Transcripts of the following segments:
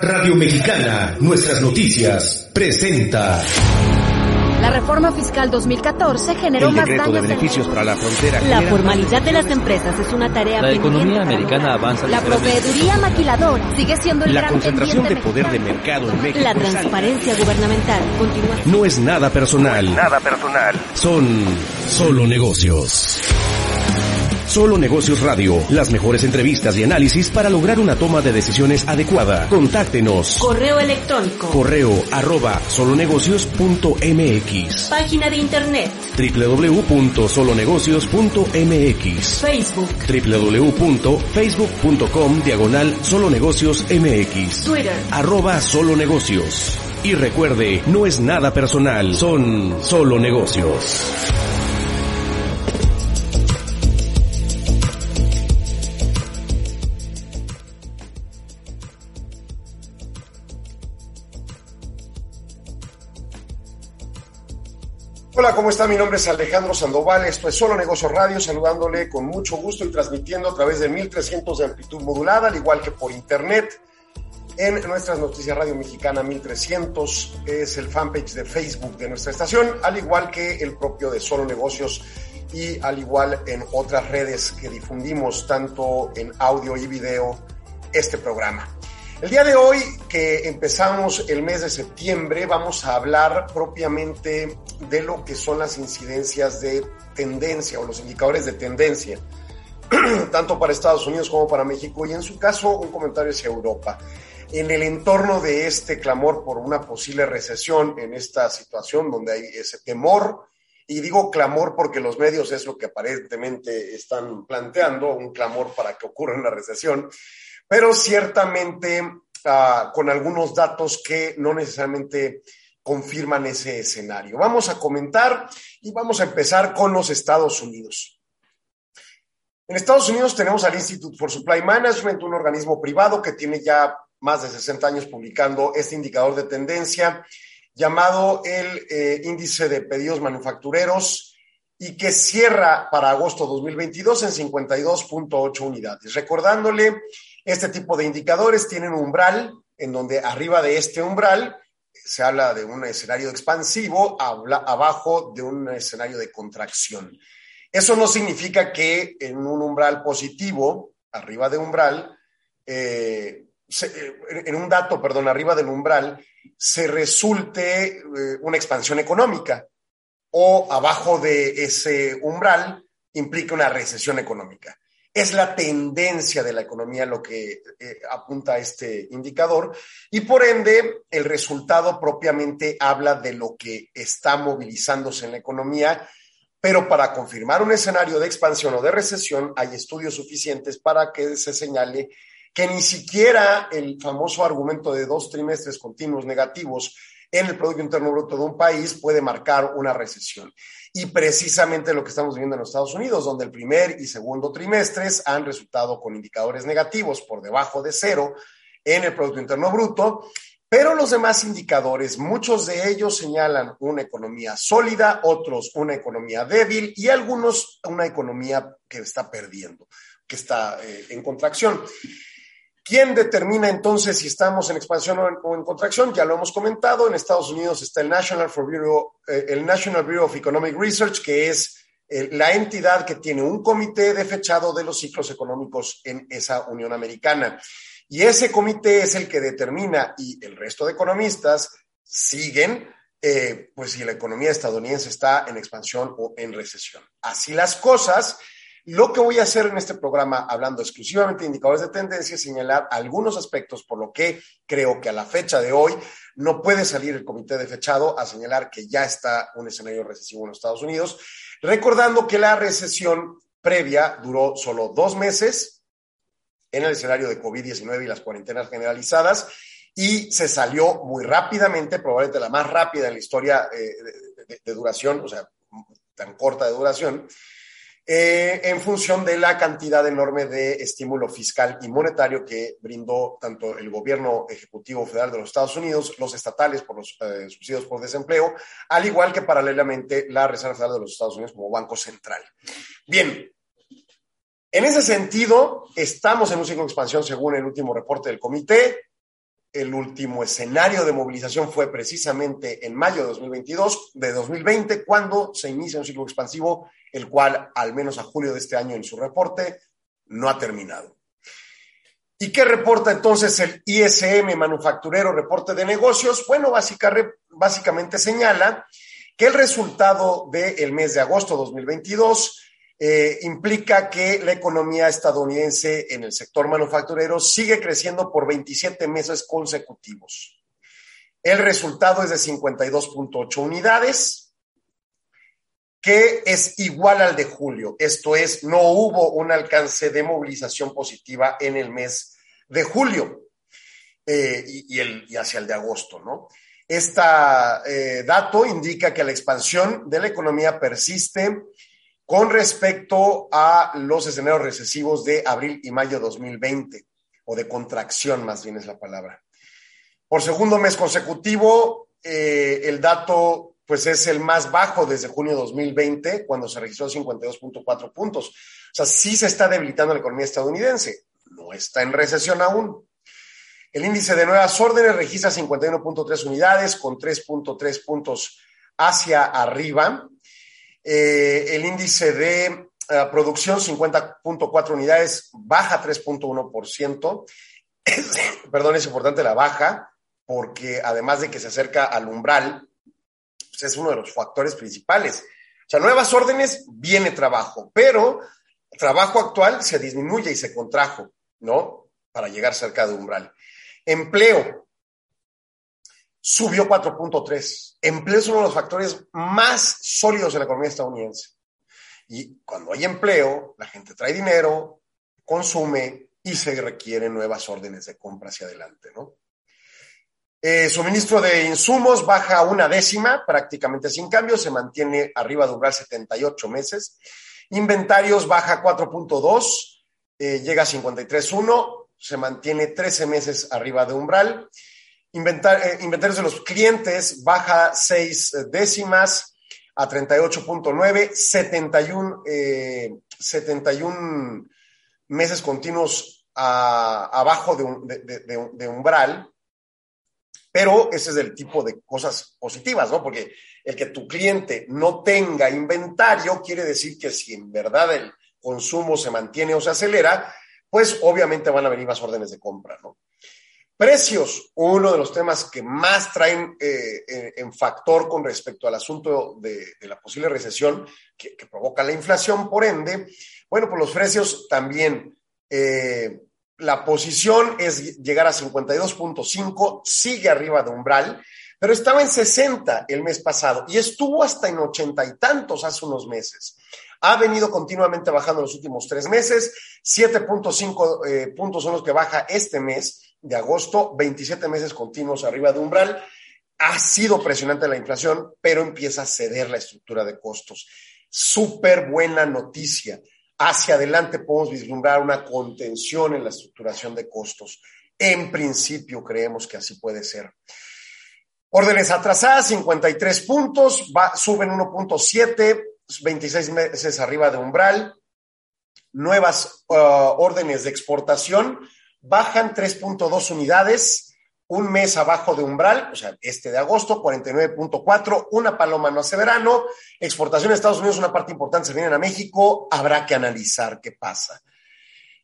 Radio Mexicana, nuestras noticias, presenta La reforma fiscal 2014 generó El más decreto de daños en beneficios para la frontera. La formalidad de las empresas es una tarea La economía americana avanza La proveeduría maquiladora sigue siendo el La gran concentración de poder de mercado en México La es transparencia gubernamental continúa. No es nada personal. Nada personal. Son solo negocios. Solo Negocios Radio, las mejores entrevistas y análisis para lograr una toma de decisiones adecuada. Contáctenos. Correo electrónico. Correo arroba solonegocios.mx Página de internet. www.solonegocios.mx Facebook. www.facebook.com diagonal solonegocios mx Twitter. arroba solo negocios. Y recuerde, no es nada personal, son solo negocios. Hola, ¿cómo está? Mi nombre es Alejandro Sandoval, esto es Solo Negocios Radio, saludándole con mucho gusto y transmitiendo a través de 1300 de amplitud modulada, al igual que por internet. En nuestras noticias Radio Mexicana 1300 es el fanpage de Facebook de nuestra estación, al igual que el propio de Solo Negocios y al igual en otras redes que difundimos tanto en audio y video este programa. El día de hoy, que empezamos el mes de septiembre, vamos a hablar propiamente de lo que son las incidencias de tendencia o los indicadores de tendencia, tanto para Estados Unidos como para México, y en su caso un comentario hacia Europa. En el entorno de este clamor por una posible recesión, en esta situación donde hay ese temor, y digo clamor porque los medios es lo que aparentemente están planteando, un clamor para que ocurra una recesión, pero ciertamente ah, con algunos datos que no necesariamente confirman ese escenario. Vamos a comentar y vamos a empezar con los Estados Unidos. En Estados Unidos tenemos al Institute for Supply Management, un organismo privado que tiene ya más de 60 años publicando este indicador de tendencia llamado el eh, índice de pedidos manufactureros y que cierra para agosto 2022 en 52.8 unidades. Recordándole, este tipo de indicadores tienen un umbral en donde arriba de este umbral se habla de un escenario expansivo, habla abajo de un escenario de contracción. Eso no significa que en un umbral positivo, arriba de umbral, eh, eh, en un dato, perdón, arriba del umbral, se resulte eh, una expansión económica o abajo de ese umbral implica una recesión económica. Es la tendencia de la economía lo que eh, apunta a este indicador y por ende el resultado propiamente habla de lo que está movilizándose en la economía, pero para confirmar un escenario de expansión o de recesión hay estudios suficientes para que se señale que ni siquiera el famoso argumento de dos trimestres continuos negativos en el Producto Interno Bruto de un país puede marcar una recesión. Y precisamente lo que estamos viendo en los Estados Unidos, donde el primer y segundo trimestres han resultado con indicadores negativos por debajo de cero en el Producto Interno Bruto, pero los demás indicadores, muchos de ellos señalan una economía sólida, otros una economía débil y algunos una economía que está perdiendo, que está eh, en contracción. ¿Quién determina entonces si estamos en expansión o en, o en, contracción? Ya lo hemos comentado. En Estados Unidos está el National, for Bureau, eh, el National Bureau of Economic Research, que es eh, la entidad que tiene un comité de fechado de los ciclos económicos en esa Unión Americana. Y ese comité es el que determina, y el resto de economistas siguen, eh, pues si la economía estadounidense está en expansión o en recesión. Así las cosas. Lo que voy a hacer en este programa, hablando exclusivamente de indicadores de tendencia, es señalar algunos aspectos, por lo que creo que a la fecha de hoy no puede salir el comité de fechado a señalar que ya está un escenario recesivo en los Estados Unidos, recordando que la recesión previa duró solo dos meses en el escenario de COVID-19 y las cuarentenas generalizadas y se salió muy rápidamente, probablemente la más rápida en la historia eh, de, de, de, duración, o sea, tan corta de duración, eh, en función de la cantidad enorme de estímulo fiscal y monetario que brindó tanto el gobierno ejecutivo federal de los Estados Unidos, los estatales por los eh, subsidios por desempleo, al igual que paralelamente la Reserva Federal de los Estados Unidos como Banco Central. Bien, en ese sentido, estamos en un ciclo de expansión según el último reporte del comité. El último escenario de movilización fue precisamente en mayo de 2022, de 2020, cuando se inicia un ciclo expansivo, el cual, al menos a julio de este año en su reporte, no ha terminado. ¿Y qué reporta entonces el ISM manufacturero reporte de negocios? Bueno, básica, básicamente señala que el resultado del mes de agosto de 2022 eh, implica que la economía estadounidense en el sector manufacturero sigue creciendo por 27 meses consecutivos. El resultado es de 52.8 unidades, que es igual al de julio. Esto es, no hubo un alcance de movilización positiva en el mes de julio eh, y, hacia el de agosto, ¿no? Este dato indica que la expansión de la economía persiste con respecto a los escenarios recesivos de abril y mayo de 2020, o de contracción más bien es la palabra. Por segundo mes consecutivo, eh, el dato pues es el más bajo desde junio de 2020, cuando se registró 52.4 puntos. O sea, sí se está debilitando la economía estadounidense, no está en recesión aún. El índice de nuevas órdenes registra 51.3 unidades, con 3.3 puntos hacia arriba eh, el índice de uh, producción, 50.4 unidades, baja 3.1%. Perdón, es importante la baja, porque además de que se acerca al umbral, pues es uno de los factores principales. O sea, nuevas órdenes, viene trabajo, pero trabajo actual se disminuye y se contrajo, ¿no? Para llegar cerca de umbral. Empleo, subió 4.3. Empleo es uno de los factores más sólidos en la economía estadounidense. Y cuando hay empleo, la gente trae dinero, consume y se requieren nuevas órdenes de compra hacia adelante, ¿no? Eh, suministro de insumos baja una décima, prácticamente sin cambio, se mantiene arriba de umbral 78 meses. Inventarios baja 4.2, eh, llega a 53.1, se mantiene 13 meses arriba de umbral. Eh, inventarios de los clientes baja seis décimas a 38.9, 71, eh, 71 meses continuos abajo de, un, de, umbral, pero ese es el tipo de cosas positivas, ¿no? Porque el que tu cliente no tenga inventario quiere decir que si en verdad el consumo se mantiene o se acelera, pues obviamente van a venir más órdenes de compra, ¿no? Precios, uno de los temas que más traen eh, en factor con respecto al asunto de, la posible recesión que, que, provoca la inflación, por ende, bueno, pues los precios también, eh, la posición es llegar a 52.5, sigue arriba de umbral, pero estaba en 60 el mes pasado y estuvo hasta en ochenta y tantos hace unos meses. Ha venido continuamente bajando en los últimos tres meses, 7.5 eh, puntos son los que baja este mes de agosto, 27 meses continuos arriba de umbral. Ha sido presionante la inflación, pero empieza a ceder la estructura de costos. Súper buena noticia. Hacia adelante podemos vislumbrar una contención en la estructuración de costos. En principio creemos que así puede ser. Órdenes atrasadas, 53 puntos, va, suben 1.7, 26 meses arriba de umbral. Nuevas uh, órdenes de exportación, bajan 3.2 unidades, un mes abajo de umbral, o sea, este de agosto, 49.4, una paloma no hace verano, exportación a Estados Unidos, una parte importante se vienen a México, habrá que analizar qué pasa.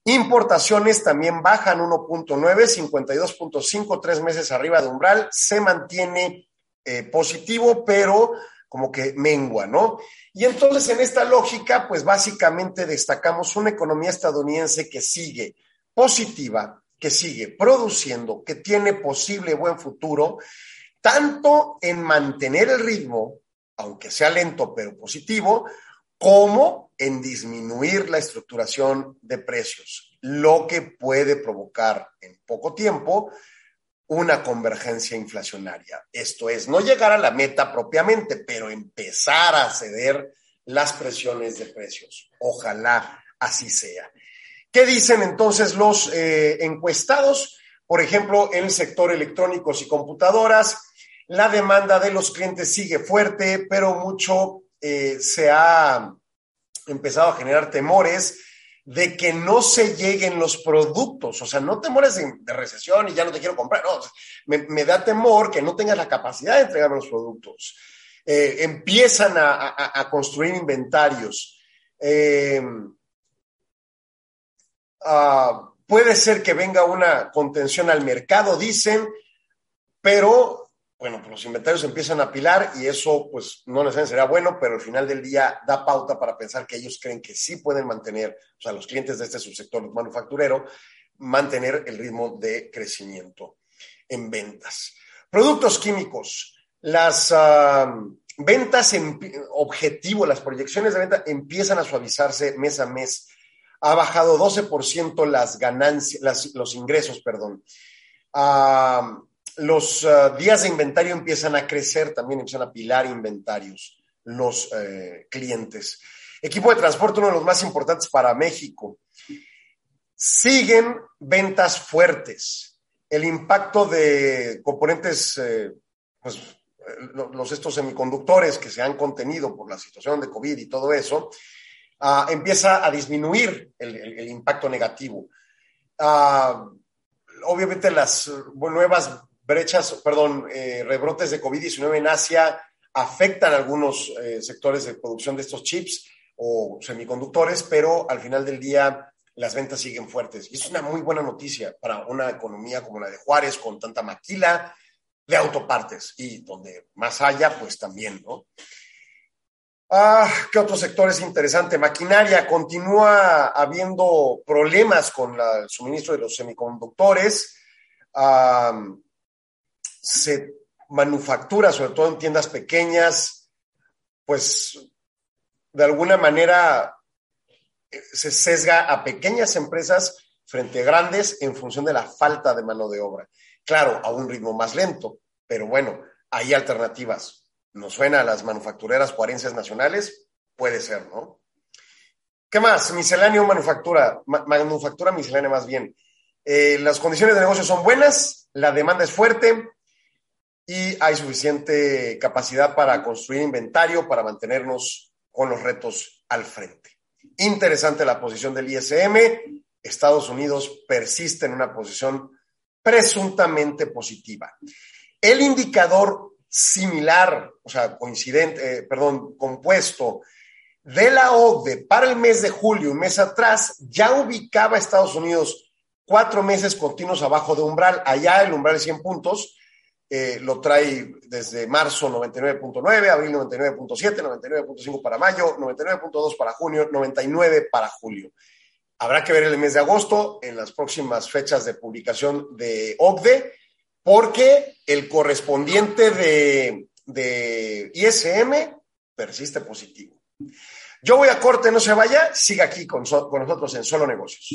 Importaciones también bajan 1.9, 52.5, tres meses arriba de umbral, se mantiene eh, positivo, pero como que mengua, ¿no? Y entonces en esta lógica, pues básicamente destacamos una economía estadounidense que sigue positiva, que sigue produciendo, que tiene posible buen futuro, tanto en mantener el ritmo, aunque sea lento pero positivo, como en disminuir la estructuración de precios, lo que puede provocar en poco tiempo una convergencia inflacionaria. Esto es, no llegar a la meta propiamente, pero empezar a ceder las presiones de precios. Ojalá así sea. ¿Qué dicen entonces los eh, encuestados? Por ejemplo, en el sector electrónicos y computadoras, la demanda de los clientes sigue fuerte, pero mucho eh, se ha empezado a generar temores de que no se lleguen los productos, o sea, no temores de, recesión y ya no te quiero comprar, no, me, da temor que no tengas la capacidad de entregar los productos. Eh, empiezan a, construir inventarios. Eh, ah, puede ser que venga una contención al mercado, dicen, pero bueno, pues los inventarios empiezan a apilar y eso pues no necesariamente será bueno, pero al final del día da pauta para pensar que ellos creen que sí pueden mantener, o sea, los clientes de este subsector manufacturero, mantener el ritmo de crecimiento en ventas. Productos químicos. Las ventas en objetivo, las proyecciones de venta empiezan a suavizarse mes a mes. Ha bajado 12% las ganancias, los ingresos, perdón los ah, días de inventario empiezan a crecer, también empiezan a pilar inventarios los eh, clientes. Equipo de transporte, uno de los más importantes para México. Siguen ventas fuertes. El impacto de componentes, eh, pues los estos semiconductores que se han contenido por la situación de COVID y todo eso, ah, empieza a disminuir el, impacto negativo. Ah, obviamente las nuevas brechas, perdón, eh, rebrotes de COVID-19 en Asia afectan algunos eh, sectores de producción de estos chips o semiconductores, pero al final del día las ventas siguen fuertes. Y es una muy buena noticia para una economía como la de Juárez, con tanta maquila de autopartes y donde más haya, pues también, ¿no? Ah, ¿Qué otro sector es interesante? Maquinaria. Continúa habiendo problemas con el suministro de los semiconductores. Ah, se manufactura, sobre todo en tiendas pequeñas, pues de alguna manera eh, se sesga a pequeñas empresas frente a grandes en función de la falta de mano de obra. Claro, a un ritmo más lento, pero bueno, hay alternativas. ¿Nos suena a las manufactureras juarenses nacionales? Puede ser, ¿no? ¿Qué más? Misceláneo manufactura, manufactura miscelánea más bien. Eh, las condiciones de negocio son buenas, la demanda es fuerte, y hay suficiente capacidad para construir inventario para mantenernos con los retos al frente. Interesante la posición del ISM. Estados Unidos persiste en una posición presuntamente positiva. El indicador similar, o sea, coincidente, eh, perdón, compuesto de la OCDE para el mes de julio, un mes atrás, ya ubicaba a Estados Unidos cuatro meses continuos abajo de umbral. Allá el umbral es 100 puntos eh, lo trae desde marzo 99.9, abril 99.7, 99.5 para mayo, 99.2 para junio, 99 para julio. Habrá que ver el mes de agosto en las próximas fechas de publicación de OCDE, porque el correspondiente de, de ISM persiste positivo. Yo voy a corte, no se vaya, siga aquí con, con nosotros en Solo Negocios.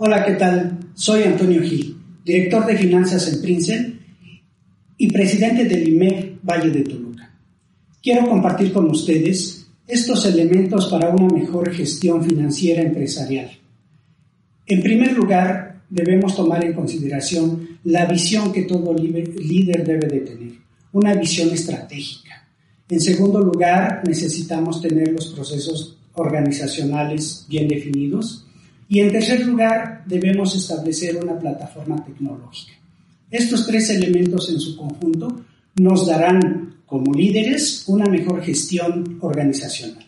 Hola, ¿qué tal? Soy Antonio Gil, director de finanzas en Princen y presidente del IMEC Valle de Toluca. Quiero compartir con ustedes estos elementos para una mejor gestión financiera empresarial. En primer lugar, debemos tomar en consideración la visión que todo líder debe de tener, una visión estratégica. En segundo lugar, necesitamos tener los procesos organizacionales bien definidos y en tercer lugar, debemos establecer una plataforma tecnológica. Estos tres elementos en su conjunto nos darán como líderes una mejor gestión organizacional.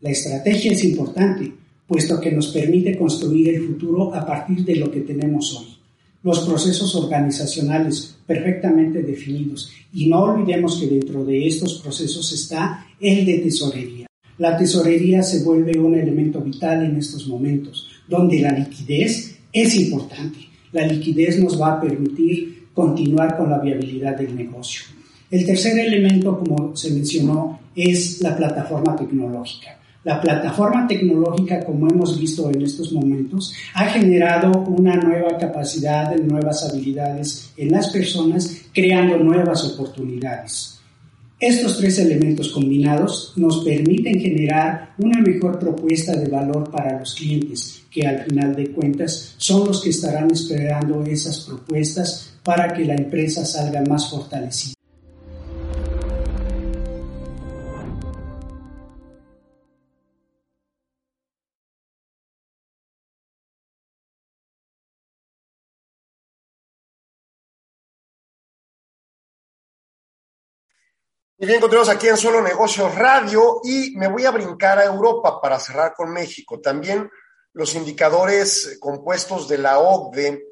La estrategia es importante, puesto que nos permite construir el futuro a partir de lo que tenemos hoy. Los procesos organizacionales perfectamente definidos y no olvidemos que dentro de estos procesos está el de tesorería. La tesorería se vuelve un elemento vital en estos momentos donde la liquidez es importante. La liquidez nos va a permitir continuar con la viabilidad del negocio. El tercer elemento, como se mencionó, es la plataforma tecnológica. La plataforma tecnológica, como hemos visto en estos momentos, ha generado una nueva capacidad, nuevas habilidades en las personas, creando nuevas oportunidades. Estos tres elementos combinados nos permiten generar una mejor propuesta de valor para los clientes, que al final de cuentas son los que estarán esperando esas propuestas para que la empresa salga más fortalecida. Y bien, continuamos aquí en Solo Negocios Radio y me voy a brincar a Europa para cerrar con México. También los indicadores compuestos de la OCDE,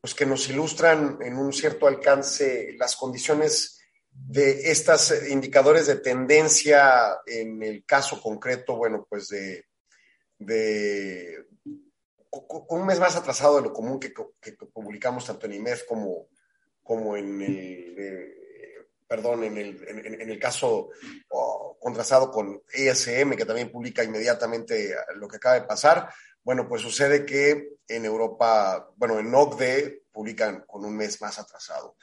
pues que nos ilustran en un cierto alcance las condiciones de estos indicadores de tendencia en el caso concreto, bueno, pues de, un mes más atrasado de lo común que, publicamos tanto en IMEF como, como en el... Eh, perdón, en el, en el caso oh, contrastado con ESM, que también publica inmediatamente lo que acaba de pasar, bueno, pues sucede que en Europa, bueno, en OCDE publican con un mes más atrasado.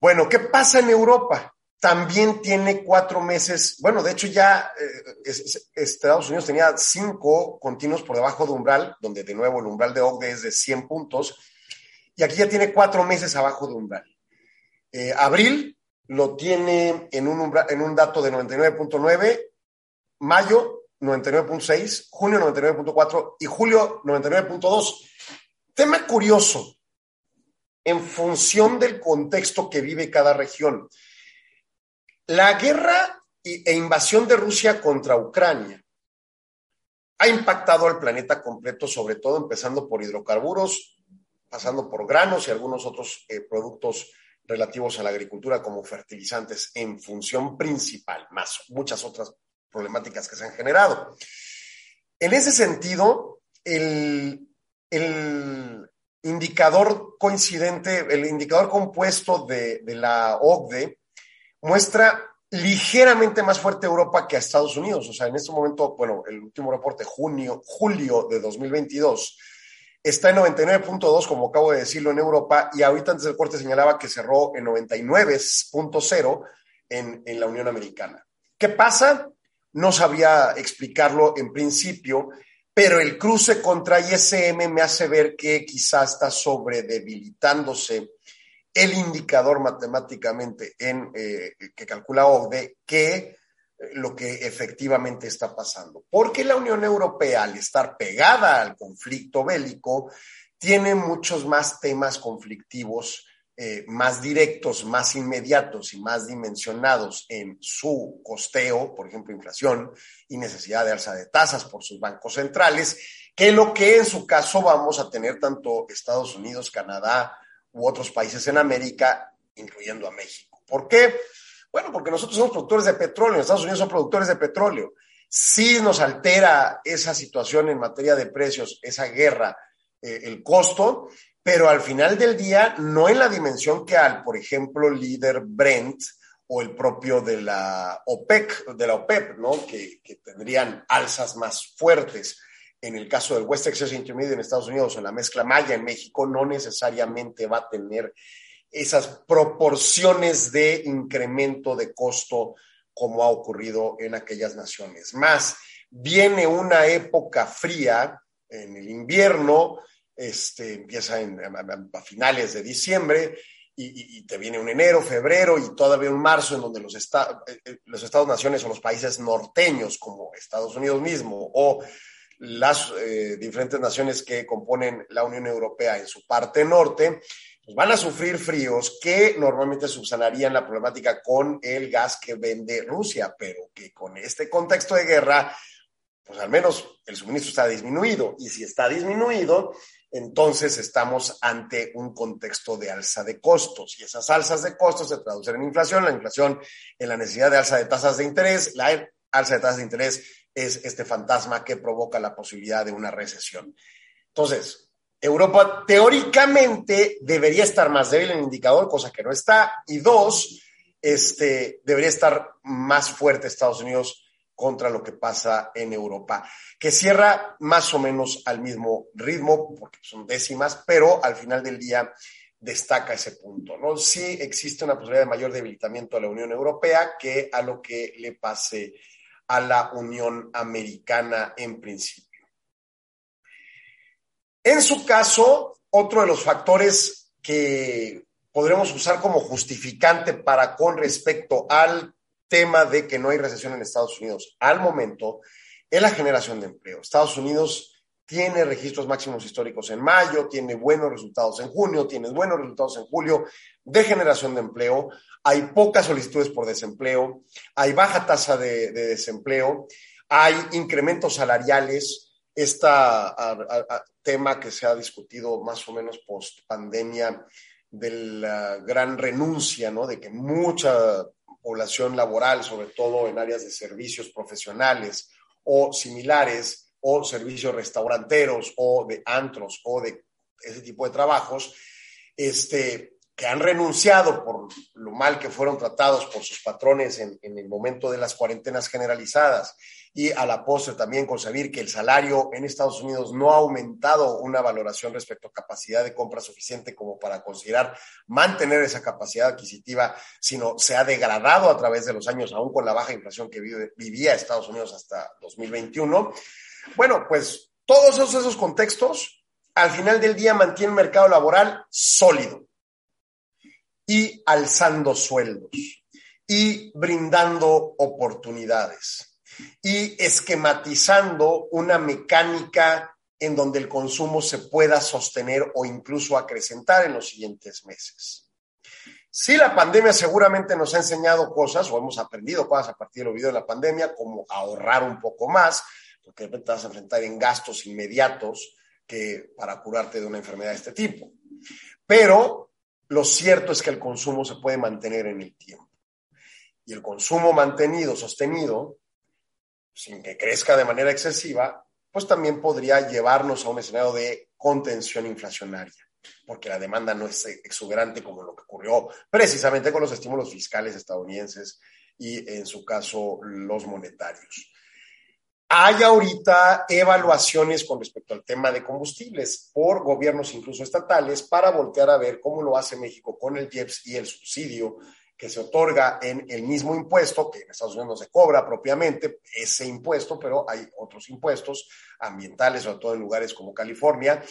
Bueno, ¿qué pasa en Europa? También tiene cuatro meses, bueno, de hecho ya eh, Estados Unidos tenía cinco continuos por debajo de umbral, donde de nuevo el umbral de OCDE es de 100 puntos, y aquí ya tiene cuatro meses abajo de umbral. Eh, abril lo tiene en un, en un dato de 99.9, mayo 99.6, junio 99.4 y julio 99.2. Tema curioso, en función del contexto que vive cada región. La guerra e invasión de Rusia contra Ucrania ha impactado al planeta completo, sobre todo empezando por hidrocarburos, pasando por granos y algunos otros eh, productos relativos a la agricultura como fertilizantes en función principal, más muchas otras problemáticas que se han generado. En ese sentido, el, el indicador coincidente, el indicador compuesto de, de, la OCDE muestra ligeramente más fuerte Europa que a Estados Unidos. O sea, en este momento, bueno, el último reporte, junio, julio de 2022, está en 99.2, como acabo de decirlo, en Europa, y ahorita antes del corte señalaba que cerró en 99.0 en, en la Unión Americana. ¿Qué pasa? No sabía explicarlo en principio, pero el cruce contra ISM me hace ver que quizá está sobredebilitándose el indicador matemáticamente en, eh, que calcula OCDE que lo que efectivamente está pasando. Porque la Unión Europea, al estar pegada al conflicto bélico, tiene muchos más temas conflictivos, eh, más directos, más inmediatos y más dimensionados en su costeo, por ejemplo, inflación y necesidad de alza de tasas por sus bancos centrales, que lo que en su caso vamos a tener tanto Estados Unidos, Canadá u otros países en América, incluyendo a México. ¿Por qué? Bueno, porque nosotros somos productores de petróleo, Estados Unidos son productores de petróleo. Sí nos altera esa situación en materia de precios, esa guerra, eh, el costo, pero al final del día no en la dimensión que al, por ejemplo, líder Brent o el propio de la OPEC, de la OPEP, ¿no? Que, tendrían alzas más fuertes. En el caso del West Texas Intermediate en Estados Unidos en la mezcla Maya en México, no necesariamente va a tener esas proporciones de incremento de costo como ha ocurrido en aquellas naciones. Más, viene una época fría en el invierno, este, empieza a, finales de diciembre y, y, te viene un enero, febrero y todavía un marzo en donde los, eh, eh, los estados-naciones o los países norteños como Estados Unidos mismo o las eh, diferentes naciones que componen la Unión Europea en su parte norte, pues van a sufrir fríos que normalmente subsanarían la problemática con el gas que vende Rusia, pero que con este contexto de guerra, pues al menos el suministro está disminuido. Y si está disminuido, entonces estamos ante un contexto de alza de costos. Y esas alzas de costos se traducen en inflación, la inflación en la necesidad de alza de tasas de interés, la alza de tasas de interés es este fantasma que provoca la posibilidad de una recesión. Entonces, Europa teóricamente debería estar más débil en el indicador, cosa que no está. Y dos, este, debería estar más fuerte Estados Unidos contra lo que pasa en Europa, que cierra más o menos al mismo ritmo, porque son décimas, pero al final del día destaca ese punto, ¿no? Sí existe una posibilidad de mayor debilitamiento a la Unión Europea que a lo que le pase a la Unión Americana en principio. En su caso, otro de los factores que podremos usar como justificante para con respecto al tema de que no hay recesión en Estados Unidos al momento es la generación de empleo. Estados Unidos tiene registros máximos históricos en mayo, tiene buenos resultados en junio, tiene buenos resultados en julio de generación de empleo, hay pocas solicitudes por desempleo, hay baja tasa de, desempleo, hay incrementos salariales, este tema que se ha discutido más o menos post pandemia de la gran renuncia, ¿no? De que mucha población laboral, sobre todo en áreas de servicios profesionales o similares, o servicios restauranteros, o de antros, o de ese tipo de trabajos, este, que han renunciado por lo mal que fueron tratados por sus patrones en, el momento de las cuarentenas generalizadas y a la postre también concebir que el salario en Estados Unidos no ha aumentado una valoración respecto a capacidad de compra suficiente como para considerar mantener esa capacidad adquisitiva, sino se ha degradado a través de los años, aún con la baja inflación que vivía Estados Unidos hasta 2021. Bueno, pues todos esos, esos contextos al final del día mantienen un mercado laboral sólido y alzando sueldos y brindando oportunidades y esquematizando una mecánica en donde el consumo se pueda sostener o incluso acrecentar en los siguientes meses. Sí, la pandemia seguramente nos ha enseñado cosas o hemos aprendido cosas a partir de lo vivido de la pandemia, como ahorrar un poco más, porque de repente te vas a enfrentar en gastos inmediatos que para curarte de una enfermedad de este tipo. Pero lo cierto es que el consumo se puede mantener en el tiempo. Y el consumo mantenido, sostenido, sin que crezca de manera excesiva, pues también podría llevarnos a un escenario de contención inflacionaria, porque la demanda no es exuberante como lo que ocurrió precisamente con los estímulos fiscales estadounidenses y en su caso los monetarios. Hay ahorita evaluaciones con respecto al tema de combustibles por gobiernos incluso estatales para voltear a ver cómo lo hace México con el IEPS y el subsidio que se otorga en el mismo impuesto, que en Estados Unidos se cobra propiamente ese impuesto, pero hay otros impuestos ambientales, sobre todo en lugares como California,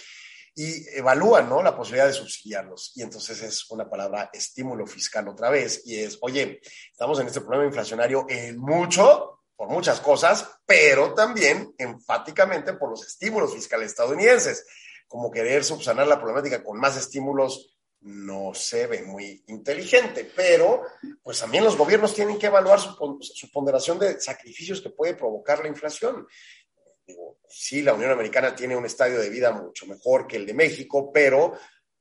y evalúan la posibilidad de subsidiarlos. Y entonces es una palabra estímulo fiscal otra vez, y es, oye, estamos en este problema inflacionario en mucho, por muchas cosas, pero también enfáticamente por los estímulos fiscales estadounidenses, como querer subsanar la problemática con más estímulos no se ve muy inteligente, pero pues también los gobiernos tienen que evaluar su, ponderación de sacrificios que puede provocar la inflación. Sí, la Unión Americana tiene un estadio de vida mucho mejor que el de México, pero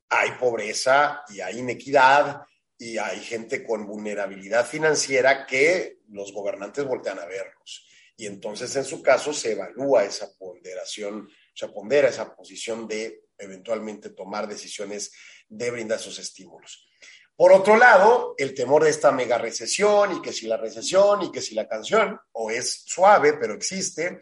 hay pobreza y hay inequidad y hay gente con vulnerabilidad financiera que los gobernantes voltean a verlos. Y entonces, en su caso, se evalúa esa ponderación, se pondera esa posición de eventualmente tomar decisiones de brindar esos estímulos. Por otro lado, el temor de esta mega recesión y que si la recesión y que si la canción o es suave, pero existe,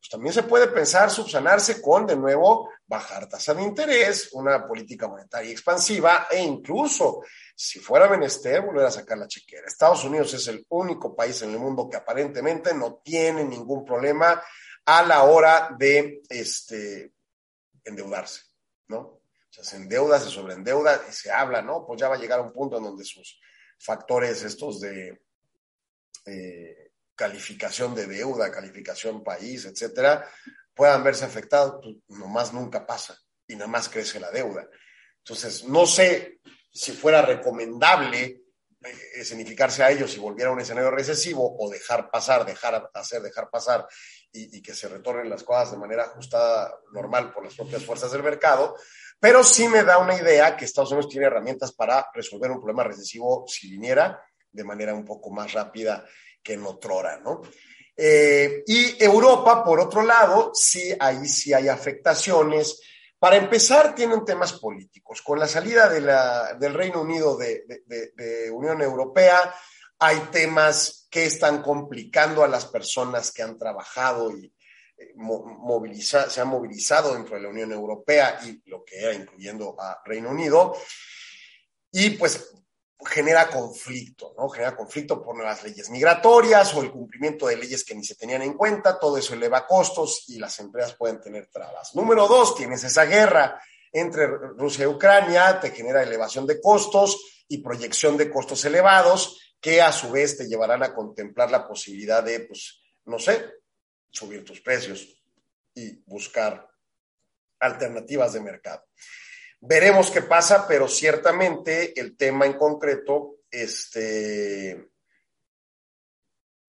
pues también se puede pensar subsanarse con, de nuevo, bajar tasa de interés, una política monetaria expansiva e incluso, si fuera menester, volver a sacar la chequera. Estados Unidos es el único país en el mundo que aparentemente no tiene ningún problema a la hora de este, endeudarse, ¿no? O sea, se endeuda, se sobreendeuda y se habla, ¿no? Pues ya va a llegar a un punto en donde sus factores estos de eh, calificación de deuda, calificación país, etcétera, puedan verse afectados, pues nomás nunca pasa y nada más crece la deuda. Entonces, no sé si fuera recomendable eh, escenificarse a ellos si volviera a un escenario recesivo o dejar pasar, dejar hacer, dejar pasar y, y, que se retornen las cosas de manera ajustada, normal por las propias fuerzas del mercado, pero sí me da una idea que Estados Unidos tiene herramientas para resolver un problema recesivo si viniera de manera un poco más rápida que en otrora, ¿no? Eh, y Europa, por otro lado, sí, ahí sí hay afectaciones. Para empezar, tienen temas políticos. Con la salida de la, del Reino Unido de, Unión Europea, hay temas que están complicando a las personas que han trabajado y eh, moviliza, se han movilizado dentro de la Unión Europea y lo que era incluyendo a Reino Unido. Y pues genera conflicto, ¿no? Genera conflicto por nuevas leyes migratorias o el cumplimiento de leyes que ni se tenían en cuenta, todo eso eleva costos y las empresas pueden tener trabas. Número dos, tienes esa guerra entre Rusia y Ucrania, te genera elevación de costos y proyección de costos elevados que a su vez te llevarán a contemplar la posibilidad de, pues, no sé, subir tus precios y buscar alternativas de mercado. Veremos qué pasa, pero ciertamente el tema en concreto este,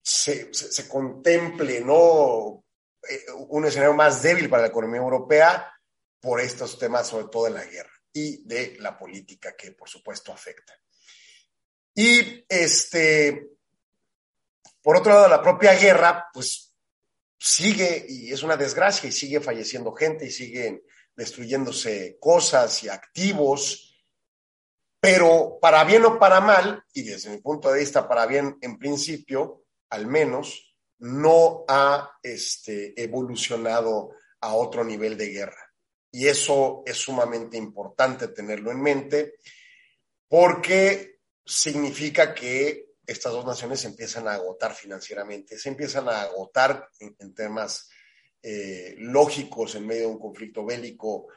se, se, contemple ¿no? Eh, un escenario más débil para la economía europea por estos temas, sobre todo de la guerra y de la política que por supuesto afecta. Y este, por otro lado, la propia guerra, pues sigue y es una desgracia y sigue falleciendo gente y siguen destruyéndose cosas y activos, pero para bien o para mal, y desde mi punto de vista para bien en principio, al menos, no ha este, evolucionado a otro nivel de guerra. Y eso es sumamente importante tenerlo en mente porque significa que estas dos naciones se empiezan a agotar financieramente, se empiezan a agotar en temas eh, lógicos en medio de un conflicto bélico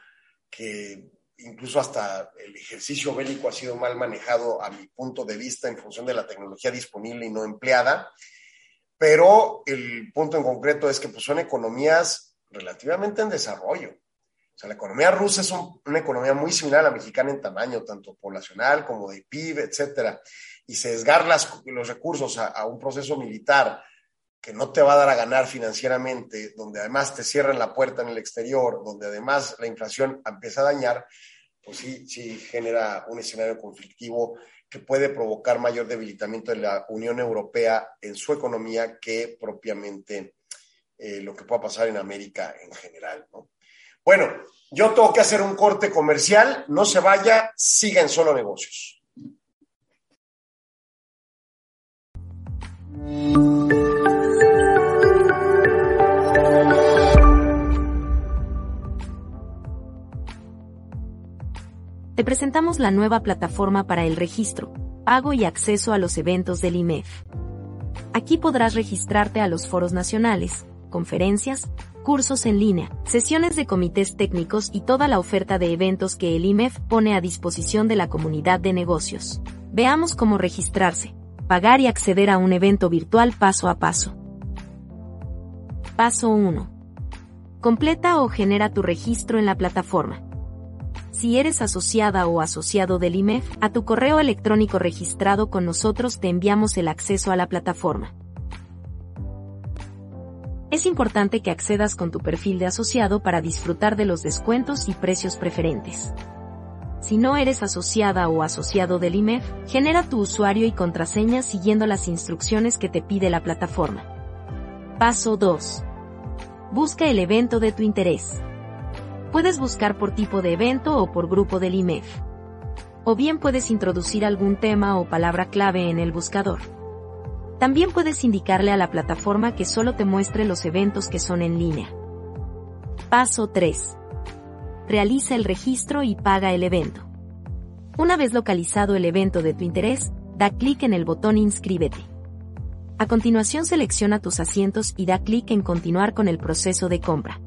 que incluso hasta el ejercicio bélico ha sido mal manejado a mi punto de vista en función de la tecnología disponible y no empleada. Pero el punto en concreto es que pues, son economías relativamente en desarrollo. O sea, la economía rusa es una economía muy similar a la mexicana en tamaño, tanto poblacional como de PIB, etcétera. Y se desgarra los recursos a, a un proceso militar que no te va a dar a ganar financieramente, donde además te cierran la puerta en el exterior, donde además la inflación empieza a dañar, pues sí, sí genera un escenario conflictivo que puede provocar mayor debilitamiento de la Unión Europea en su economía que propiamente eh, lo que pueda pasar en América en general. ¿no? Bueno, yo tengo que hacer un corte comercial, no se vaya, siga en solo negocios. Te presentamos la nueva plataforma para el registro, pago y acceso a los eventos del IMEF. Aquí podrás registrarte a los foros nacionales, conferencias, cursos en línea, sesiones de comités técnicos y toda la oferta de eventos que el IMEF pone a disposición de la comunidad de negocios. Veamos cómo registrarse, pagar y acceder a un evento virtual paso a paso. Paso 1. Completa o genera tu registro en la plataforma. Si eres asociada o asociado del IMEF, a tu correo electrónico registrado con nosotros te enviamos el acceso a la plataforma. Es importante que accedas con tu perfil de asociado para disfrutar de los descuentos y precios preferentes. Si no eres asociada o asociado del IMEF, genera tu usuario y contraseña siguiendo las instrucciones que te pide la plataforma. Paso 2. Busca el evento de tu interés. Puedes buscar por tipo de evento o por grupo del IMEF. O bien puedes introducir algún tema o palabra clave en el buscador. También puedes indicarle a la plataforma que solo te muestre los eventos que son en línea. Paso 3. Realiza el registro y paga el evento. Una vez localizado el evento de tu interés, da clic en el botón Inscríbete. A continuación selecciona tus asientos y da clic en Continuar con el proceso de compra.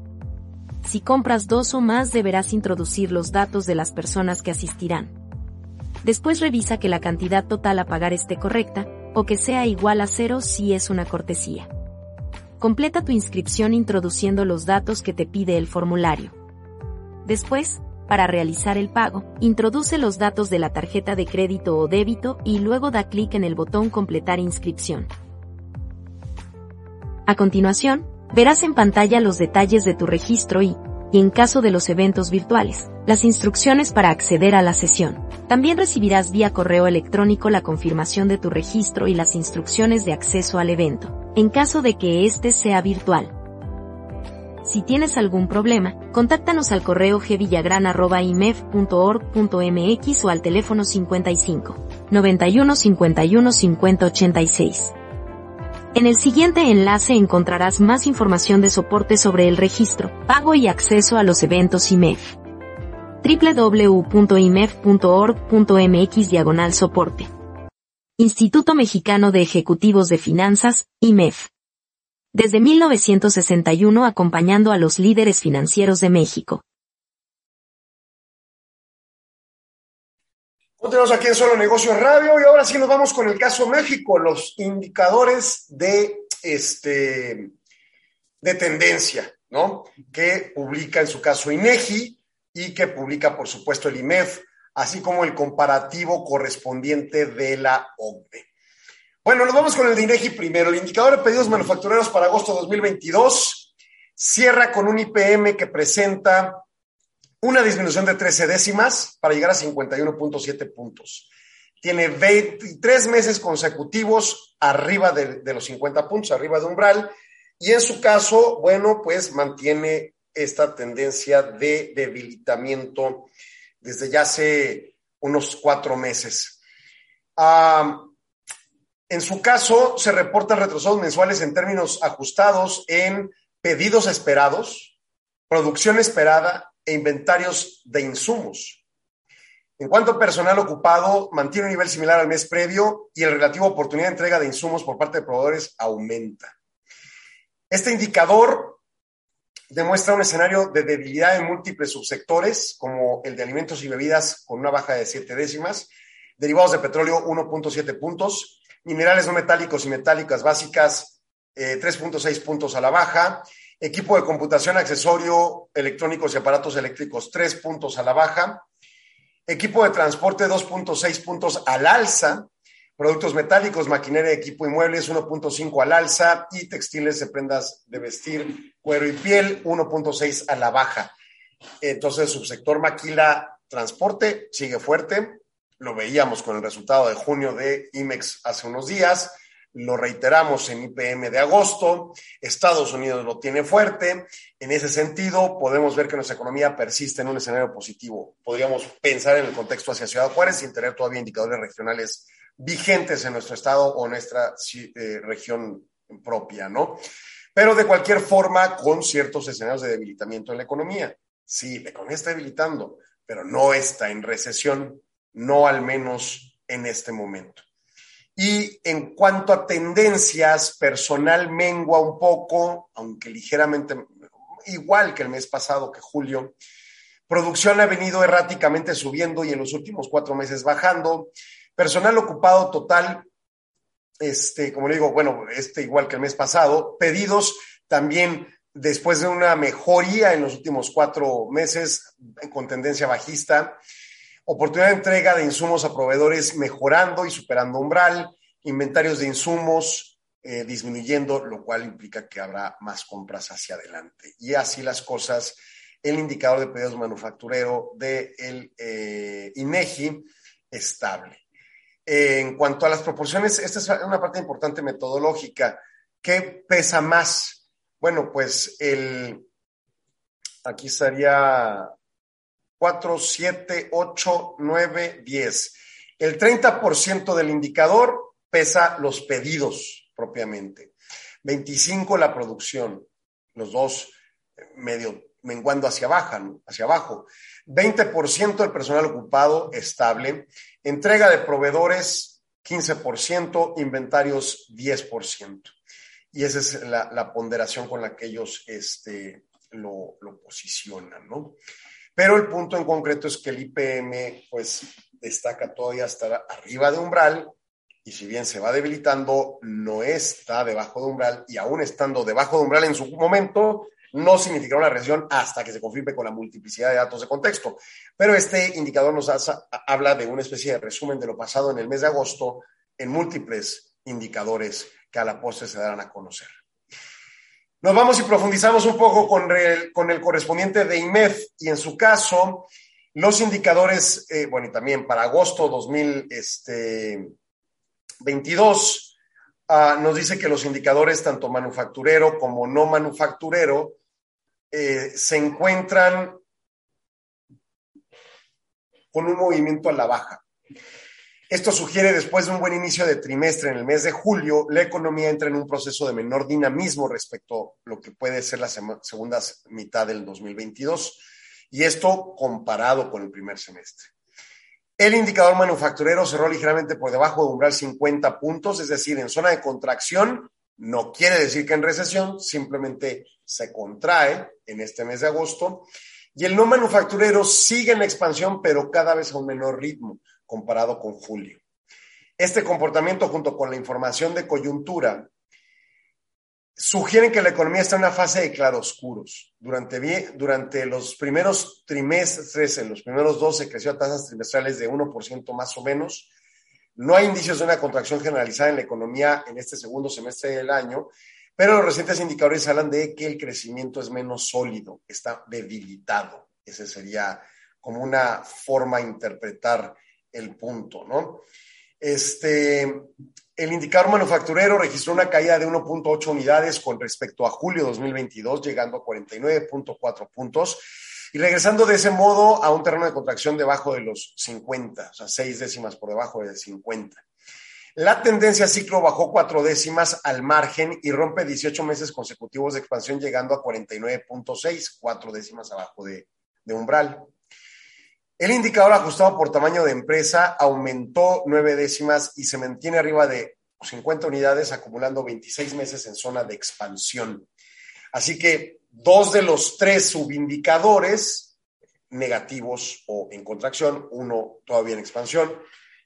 Si compras dos o más deberás introducir los datos de las personas que asistirán. Después revisa que la cantidad total a pagar esté correcta, o que sea igual a cero si es una cortesía. Completa tu inscripción introduciendo los datos que te pide el formulario. Después, para realizar el pago, introduce los datos de la tarjeta de crédito o débito y luego da clic en el botón Completar inscripción. A continuación, verás en pantalla los detalles de tu registro y, y en caso de los eventos virtuales, las instrucciones para acceder a la sesión. También recibirás vía correo electrónico la confirmación de tu registro y las instrucciones de acceso al evento. en caso de que éste sea virtual. Si tienes algún problema, contáctanos al correo gvillagran.imef.org.mx o al teléfono 55 91 51 50 86. En el siguiente enlace encontrarás más información de soporte sobre el registro, pago y acceso a los eventos IMEF. www.imef.org.mx diagonal soporte. Instituto Mexicano de Ejecutivos de Finanzas, IMEF. Desde 1961 acompañando a los líderes financieros de México. Continuamos aquí en Solo Negocios Radio y ahora sí nos vamos con el caso México, los indicadores de, este, de tendencia, ¿no? Que publica en su caso INEGI y que publica, por supuesto, el IMEF, así como el comparativo correspondiente de la OCDE. Bueno, nos vamos con el de INEGI primero. El indicador de pedidos manufactureros para agosto de 2022 cierra con un IPM que presenta una disminución de 13 décimas para llegar a 51.7 puntos. Tiene 23 meses consecutivos arriba de, los 50 puntos, arriba de umbral, y en su caso, bueno, pues mantiene esta tendencia de debilitamiento desde ya hace unos cuatro meses. En su caso, se reportan retrocesos mensuales en términos ajustados en pedidos esperados, producción esperada e inventarios de insumos. En cuanto a personal ocupado, mantiene un nivel similar al mes previo y el relativo oportunidad de entrega de insumos por parte de proveedores aumenta. Este indicador demuestra un escenario de debilidad en múltiples subsectores, como el de alimentos y bebidas con una baja de 7 décimas, derivados de petróleo 1.7 puntos, minerales no metálicos y metálicas básicas eh, 3.6 puntos a la baja, Equipo de computación, accesorio, electrónicos y aparatos eléctricos, 3 puntos a la baja. Equipo de transporte, 2.6 puntos al alza. Productos metálicos, maquinaria, equipo y muebles, 1.5 al alza. Y textiles de prendas de vestir, cuero y piel, 1.6 a la baja. Entonces, subsector maquila, transporte sigue fuerte. Lo veíamos con el resultado de junio de IMEX hace unos días lo reiteramos en IPM de agosto, Estados Unidos lo tiene fuerte, en ese sentido podemos ver que nuestra economía persiste en un escenario positivo. Podríamos pensar en el contexto hacia Ciudad Juárez sin tener todavía indicadores regionales vigentes en nuestro estado o nuestra eh, región propia, ¿no? Pero de cualquier forma, con ciertos escenarios de debilitamiento en la economía. Sí, la economía está debilitando, pero no está en recesión, no al menos en este momento. Y en cuanto a tendencias, personal mengua un poco, aunque ligeramente igual que el mes pasado, que julio. Producción ha venido erráticamente subiendo y en los últimos cuatro meses bajando. Personal ocupado total, este, como le digo, bueno, este igual que el mes pasado. Pedidos también después de una mejoría en los últimos cuatro meses con tendencia bajista oportunidad de entrega de insumos a proveedores mejorando y superando umbral, inventarios de insumos eh, disminuyendo, lo cual implica que habrá más compras hacia adelante. Y así las cosas, el indicador de pedidos manufacturero del de eh, INEGI estable. En cuanto a las proporciones, esta es una parte importante metodológica. ¿Qué pesa más? Bueno, pues el, aquí estaría 4, 7, 8, 9, 10. El 30% del indicador pesa los pedidos propiamente. 25 la producción, los dos medio menguando hacia, abajo, hacia abajo. 20% el personal ocupado estable. Entrega de proveedores 15%, inventarios 10%. Y esa es la, la ponderación con la que ellos este, lo, lo posicionan, ¿no? Pero el punto en concreto es que el IPM, pues, destaca todavía estar arriba de umbral y si bien se va debilitando, no está debajo de umbral y aún estando debajo de umbral en su momento, no significará una recesión hasta que se confirme con la multiplicidad de datos de contexto. Pero este indicador nos habla de una especie de resumen de lo pasado en el mes de agosto en múltiples indicadores que a la postre se darán a conocer. Nos vamos y profundizamos un poco con el, correspondiente de IMEF y en su caso, los indicadores, eh, bueno, y también para agosto 2022, ah, nos dice que los indicadores, tanto manufacturero como no manufacturero, eh, se encuentran con un movimiento a la baja. Esto sugiere después de un buen inicio de trimestre en el mes de julio, la economía entra en un proceso de menor dinamismo respecto a lo que puede ser la segunda mitad del 2022, y esto comparado con el primer semestre. El indicador manufacturero cerró ligeramente por debajo de umbral 50 puntos, es decir, en zona de contracción, no quiere decir que en recesión, simplemente se contrae en este mes de agosto. Y el no manufacturero sigue en expansión, pero cada vez a un menor ritmo comparado con julio. Este comportamiento, junto con la información de coyuntura, sugieren que la economía está en una fase de claroscuros. Durante, durante los primeros trimestres, en los primeros 12, creció a tasas trimestrales de 1% más o menos. No hay indicios de una contracción generalizada en la economía en este segundo semestre del año, pero los recientes indicadores hablan de que el crecimiento es menos sólido, está debilitado. Ese sería como una forma de interpretar el punto, ¿no? Este, el indicador manufacturero registró una caída de 1.8 unidades con respecto a julio 2022, llegando a 49.4 puntos y regresando de ese modo a un terreno de contracción debajo de los 50, o sea, seis décimas por debajo de 50. La tendencia ciclo bajó cuatro décimas al margen y rompe 18 meses consecutivos de expansión, llegando a 49.6, cuatro décimas abajo de, de umbral. El indicador ajustado por tamaño de empresa aumentó nueve décimas y se mantiene arriba de 50 unidades, acumulando 26 meses en zona de expansión. Así que dos de los tres subindicadores negativos o en contracción, uno todavía en expansión,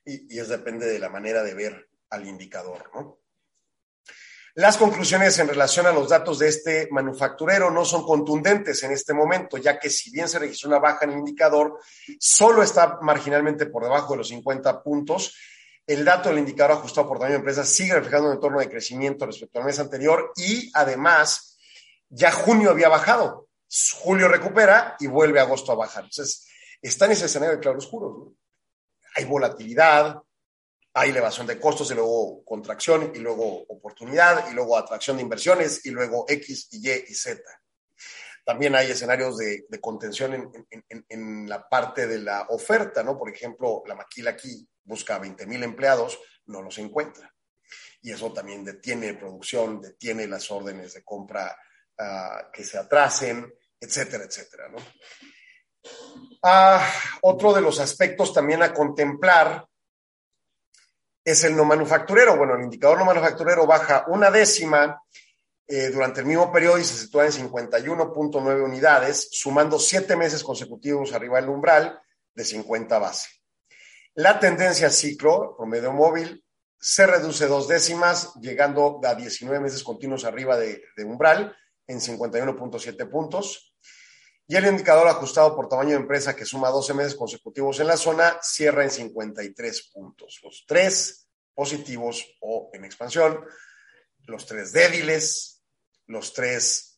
y, y es depende de la manera de ver al indicador, ¿no? Las conclusiones en relación a los datos de este manufacturero no son contundentes en este momento, ya que si bien se registró una baja en el indicador, solo está marginalmente por debajo de los 50 puntos. El dato del indicador ajustado por tamaño de empresa sigue reflejando un entorno de crecimiento respecto al mes anterior y además ya junio había bajado. Julio recupera y vuelve agosto a bajar. Entonces, está en ese escenario de claroscuro. Hay volatilidad, hay elevación de costos y luego contracción y luego oportunidad y luego atracción de inversiones y luego X y Y y Z. También hay escenarios de, contención en, la parte de la oferta, ¿no? Por ejemplo, la maquila aquí busca 20 mil empleados, no los encuentra. Y eso también detiene producción, detiene las órdenes de compra ah, que se atrasen, etcétera, etcétera, ¿no? Ah, otro de los aspectos también a contemplar es el no manufacturero. Bueno, el indicador no manufacturero baja una décima eh, durante el mismo periodo y se sitúa en 51.9 unidades, sumando siete meses consecutivos arriba del umbral de 50 base. La tendencia ciclo, promedio móvil, se reduce dos décimas, llegando a 19 meses continuos arriba de, de umbral en 51.7 puntos. Y el indicador ajustado por tamaño de empresa que suma 12 meses consecutivos en la zona cierra en 53 puntos. Los tres positivos o en expansión, los tres débiles, los tres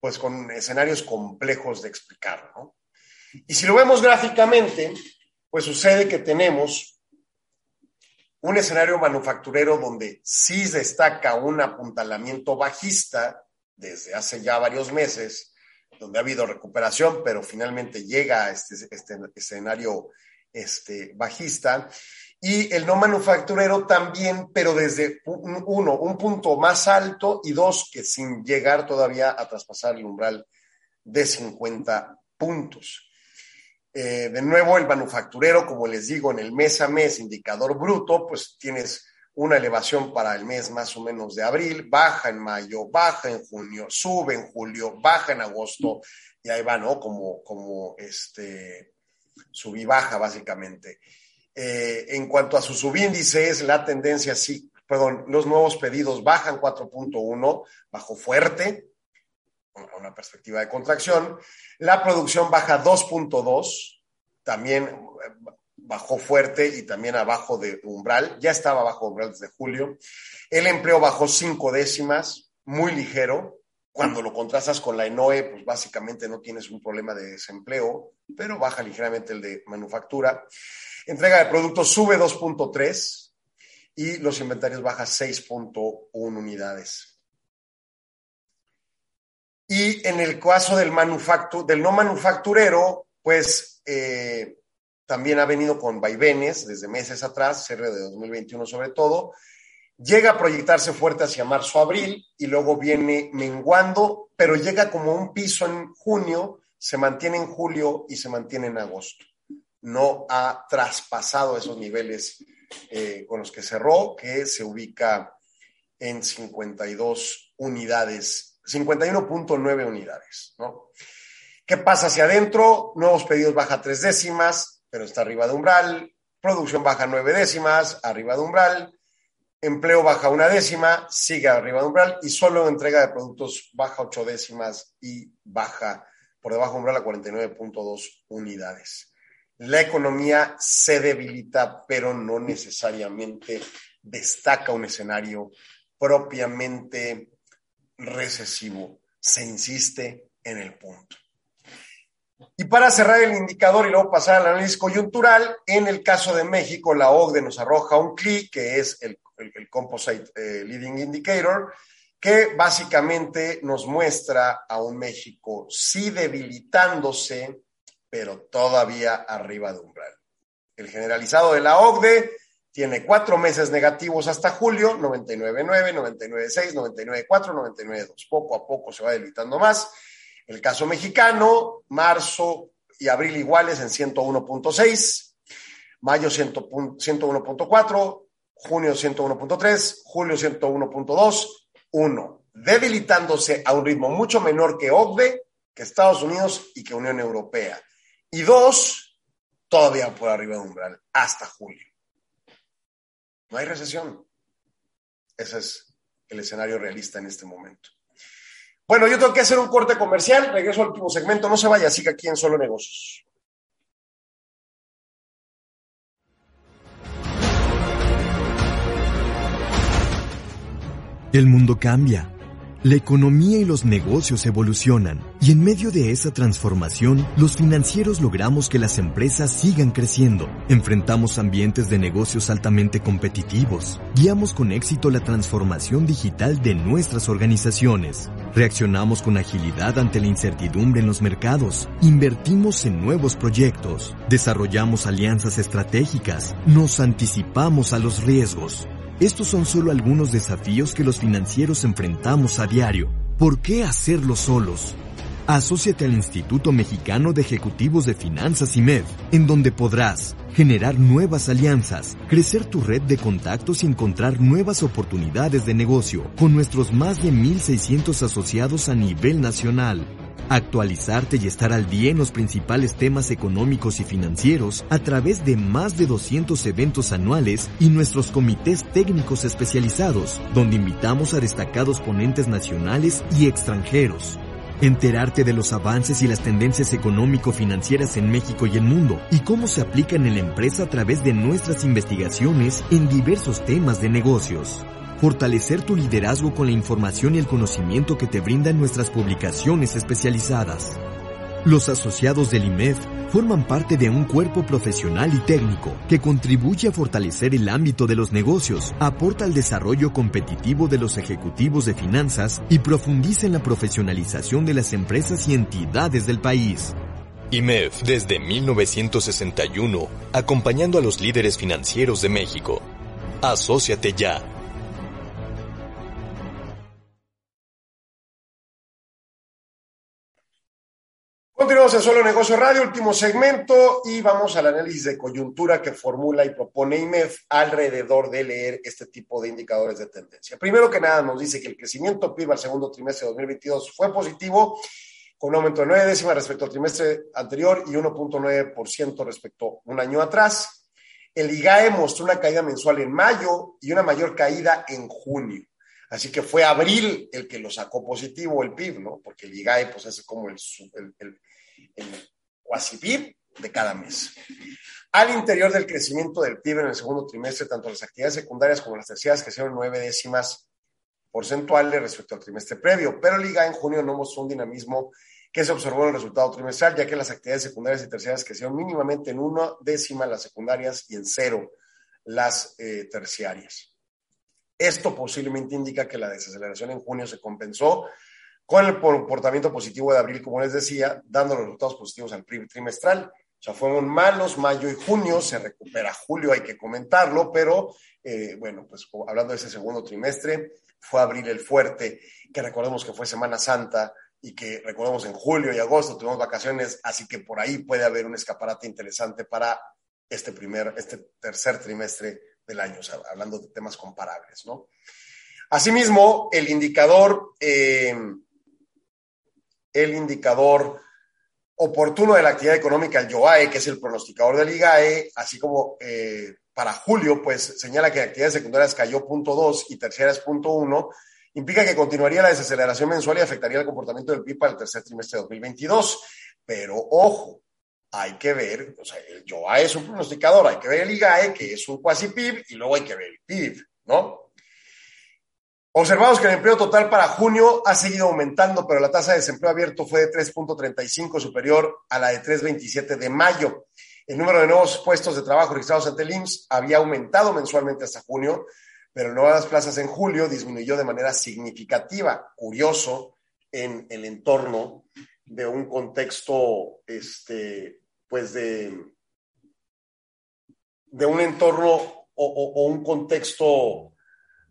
pues con escenarios complejos de explicar, ¿no? Y si lo vemos gráficamente, pues sucede que tenemos un escenario manufacturero donde sí destaca un apuntalamiento bajista desde hace ya varios meses, donde ha habido recuperación, pero finalmente llega a este, este escenario este, bajista. Y el no manufacturero también, pero desde uno, un punto más alto y dos, que sin llegar todavía a traspasar el umbral de 50 puntos. Eh, de nuevo, el manufacturero, como les digo, en el mes a mes, indicador bruto, pues tienes una elevación para el mes más o menos de abril, baja en mayo, baja en junio, sube en julio, baja en agosto, y ahí va, ¿no? Como, como este, sub baja básicamente. Eh, en cuanto a su subíndices, la tendencia sí, perdón, los nuevos pedidos bajan 4.1, bajo fuerte, una perspectiva de contracción. La producción baja 2.2, también bajó fuerte y también abajo de umbral, ya estaba bajo umbral desde julio. El empleo bajó cinco décimas, muy ligero. Cuando lo contrastas con la ENOE, pues básicamente no tienes un problema de desempleo, pero baja ligeramente el de manufactura. Entrega de productos sube 2.3 y los inventarios baja 6.1 unidades. Y en el caso del, manufactu del no manufacturero, pues eh, también ha venido con vaivenes desde meses atrás, cierre de 2021 sobre todo, llega a proyectarse fuerte hacia marzo-abril y luego viene menguando, pero llega como un piso en junio, se mantiene en julio y se mantiene en agosto. No ha traspasado esos niveles eh, con los que cerró, que se ubica en 52 unidades, 51.9 unidades, ¿no? ¿Qué pasa hacia adentro? Nuevos pedidos baja tres décimas, pero está arriba de umbral. Producción baja nueve décimas, arriba de umbral. Empleo baja una décima, sigue arriba de umbral. Y solo entrega de productos baja ocho décimas y baja por debajo de umbral a 49.2 unidades. La economía se debilita, pero no necesariamente destaca un escenario propiamente recesivo. Se insiste en el punto. Y para cerrar el indicador y luego pasar al análisis coyuntural, en el caso de México, la OCDE nos arroja un CLI, que es el, Composite eh, Leading Indicator, que básicamente nos muestra a un México sí debilitándose, pero todavía arriba de umbral. El generalizado de la OCDE tiene cuatro meses negativos hasta julio, 99.9, 99.6, 99.4, 99.2. Poco a poco se va debilitando más el caso mexicano, marzo y abril iguales en 101.6, mayo 101.4, junio 101.3, julio 101.2, 1, debilitándose a un ritmo mucho menor que OCDE, que Estados Unidos y que Unión Europea. Y dos, todavía por arriba de umbral, hasta julio. No hay recesión. Ese es el escenario realista en este momento. Bueno, yo tengo que hacer un corte comercial, regreso al último segmento, no se vaya, siga aquí en Solo Negocios. El mundo cambia. La economía y los negocios evolucionan y en medio de esa transformación, los financieros logramos que las empresas sigan creciendo. Enfrentamos ambientes de negocios altamente competitivos. Guiamos con éxito la transformación digital de nuestras organizaciones. Reaccionamos con agilidad ante la incertidumbre en los mercados. Invertimos en nuevos proyectos. Desarrollamos alianzas estratégicas. Nos anticipamos a los riesgos. Estos son solo algunos desafíos que los financieros enfrentamos a diario. ¿Por qué hacerlo solos? Asociate al Instituto Mexicano de Ejecutivos de Finanzas IMED, en donde podrás generar nuevas alianzas, crecer tu red de contactos y encontrar nuevas oportunidades de negocio con nuestros más de 1.600 asociados a nivel nacional actualizarte y estar al día en los principales temas económicos y financieros a través de más de 200 eventos anuales y nuestros comités técnicos especializados, donde invitamos a destacados ponentes nacionales y extranjeros. Enterarte de los avances y las tendencias económico-financieras en México y el mundo y cómo se aplican en la empresa a través de nuestras investigaciones en diversos temas de negocios fortalecer tu liderazgo con la información y el conocimiento que te brindan nuestras publicaciones especializadas. Los asociados del IMEF forman parte de un cuerpo profesional y técnico que contribuye a fortalecer el ámbito de los negocios, aporta al desarrollo competitivo de los ejecutivos de finanzas y profundiza en la profesionalización de las empresas y entidades del país. IMEF desde 1961, acompañando a los líderes financieros de México. Asociate ya Continuamos en Solo Negocio Radio, último segmento, y vamos al análisis de coyuntura que formula y propone IMEF alrededor de leer este tipo de indicadores de tendencia. Primero que nada, nos dice que el crecimiento PIB al segundo trimestre de 2022 fue positivo, con un aumento de nueve décimas respecto al trimestre anterior y 1.9% respecto un año atrás. El IGAE mostró una caída mensual en mayo y una mayor caída en junio. Así que fue abril el que lo sacó positivo el PIB, ¿no? Porque el IGAE, pues es como el PIB de cada mes. Al interior del crecimiento del PIB en el segundo trimestre, tanto las actividades secundarias como las terciarias crecieron nueve décimas porcentuales respecto al trimestre previo, pero el IGAE en junio no mostró un dinamismo que se observó en el resultado trimestral, ya que las actividades secundarias y terciarias crecieron mínimamente en una décima las secundarias y en cero las eh, terciarias. Esto posiblemente indica que la desaceleración en junio se compensó con el comportamiento positivo de abril, como les decía, dando los resultados positivos al trimestral. O sea, fueron malos mayo y junio, se recupera julio, hay que comentarlo, pero eh, bueno, pues hablando de ese segundo trimestre, fue abril el fuerte, que recordemos que fue Semana Santa y que recordemos en julio y agosto tuvimos vacaciones, así que por ahí puede haber un escaparate interesante para este primer, este tercer trimestre del año, hablando de temas comparables, ¿no? Asimismo, el indicador, eh, el indicador oportuno de la actividad económica, el YOAE, que es el pronosticador del IGAE, así como eh, para julio, pues señala que actividades secundarias cayó 0.2 y terciarias 0.1, implica que continuaría la desaceleración mensual y afectaría el comportamiento del PIB para el tercer trimestre de 2022. Pero ojo, hay que ver, o sea, el YOAE es un pronosticador, hay que ver el IGAE, que es un cuasi PIB, y luego hay que ver el PIB, ¿no? Observamos que el empleo total para junio ha seguido aumentando, pero la tasa de desempleo abierto fue de 3.35, superior a la de 3.27 de mayo. El número de nuevos puestos de trabajo registrados ante el IMSS había aumentado mensualmente hasta junio, pero nuevas plazas en julio disminuyó de manera significativa. Curioso en el entorno de un contexto, este, pues de, de un entorno o, o un contexto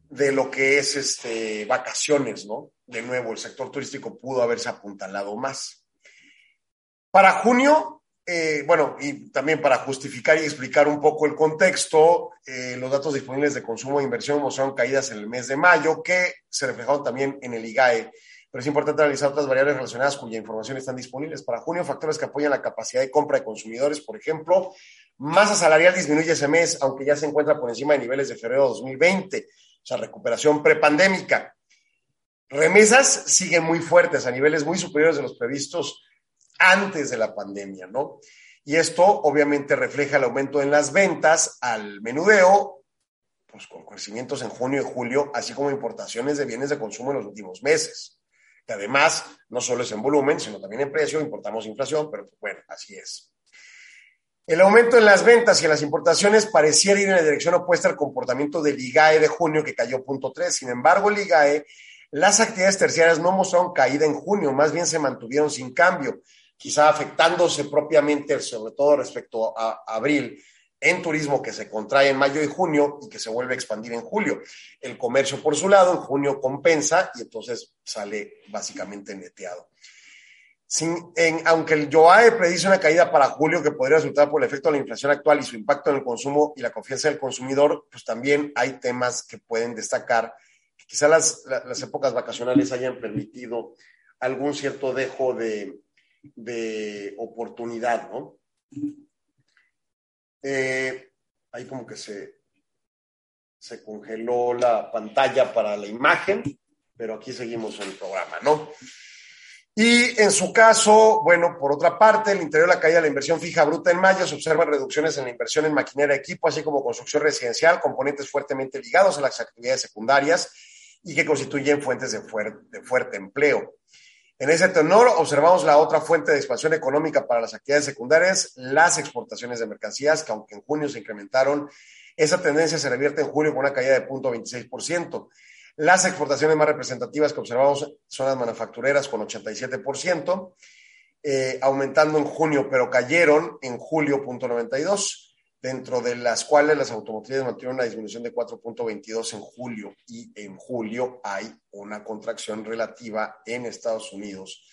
de lo que es este, vacaciones, ¿no? De nuevo, el sector turístico pudo haberse apuntalado más. Para junio, eh, bueno, y también para justificar y explicar un poco el contexto, eh, los datos disponibles de consumo e inversión mostraron caídas en el mes de mayo, que se reflejaron también en el IGAE. Pero es importante analizar otras variables relacionadas cuya información están disponibles. Para junio, factores que apoyan la capacidad de compra de consumidores, por ejemplo, masa salarial disminuye ese mes, aunque ya se encuentra por encima de niveles de febrero de 2020 o sea, recuperación prepandémica. Remesas siguen muy fuertes, a niveles muy superiores de los previstos antes de la pandemia, ¿no? Y esto obviamente refleja el aumento en las ventas al menudeo, pues con crecimientos en junio y julio, así como importaciones de bienes de consumo en los últimos meses. Que además, no solo es en volumen, sino también en precio, importamos inflación, pero bueno, así es. El aumento en las ventas y en las importaciones pareciera ir en la dirección opuesta al comportamiento del IGAE de junio, que cayó 0.3. Sin embargo, el IGAE, las actividades terciarias no mostraron caída en junio, más bien se mantuvieron sin cambio, quizá afectándose propiamente, sobre todo respecto a abril, en turismo que se contrae en mayo y junio y que se vuelve a expandir en julio. El comercio, por su lado, en junio compensa y entonces sale básicamente neteado aunque el YOAE predice una caída para julio que podría resultar por el efecto de la inflación actual y su impacto en el consumo y la confianza del consumidor, pues también hay temas que pueden destacar. Quizá las, las épocas vacacionales hayan permitido algún cierto dejo de, de oportunidad, ¿no? Eh, ahí como que se, se congeló la pantalla para la imagen, pero aquí seguimos en el programa, ¿no? Y en su caso, bueno, por otra parte, el interior de la caída de la inversión fija bruta en mayo se observan reducciones en la inversión en maquinaria de equipo, así como construcción residencial, componentes fuertemente ligados a las actividades secundarias y que constituyen fuentes de, de fuerte empleo. En ese tenor, observamos la otra fuente de expansión económica para las actividades secundarias, las exportaciones de mercancías, que aunque en junio se incrementaron, esa tendencia se revierte en julio con una caída de 0.26%. Las exportaciones más representativas que observamos son las manufactureras con 87%, eh, aumentando en junio, pero cayeron en julio, 0.92, dentro de las cuales las automotrices mantuvieron una disminución de 4.22 en julio y en julio hay una contracción relativa en Estados Unidos.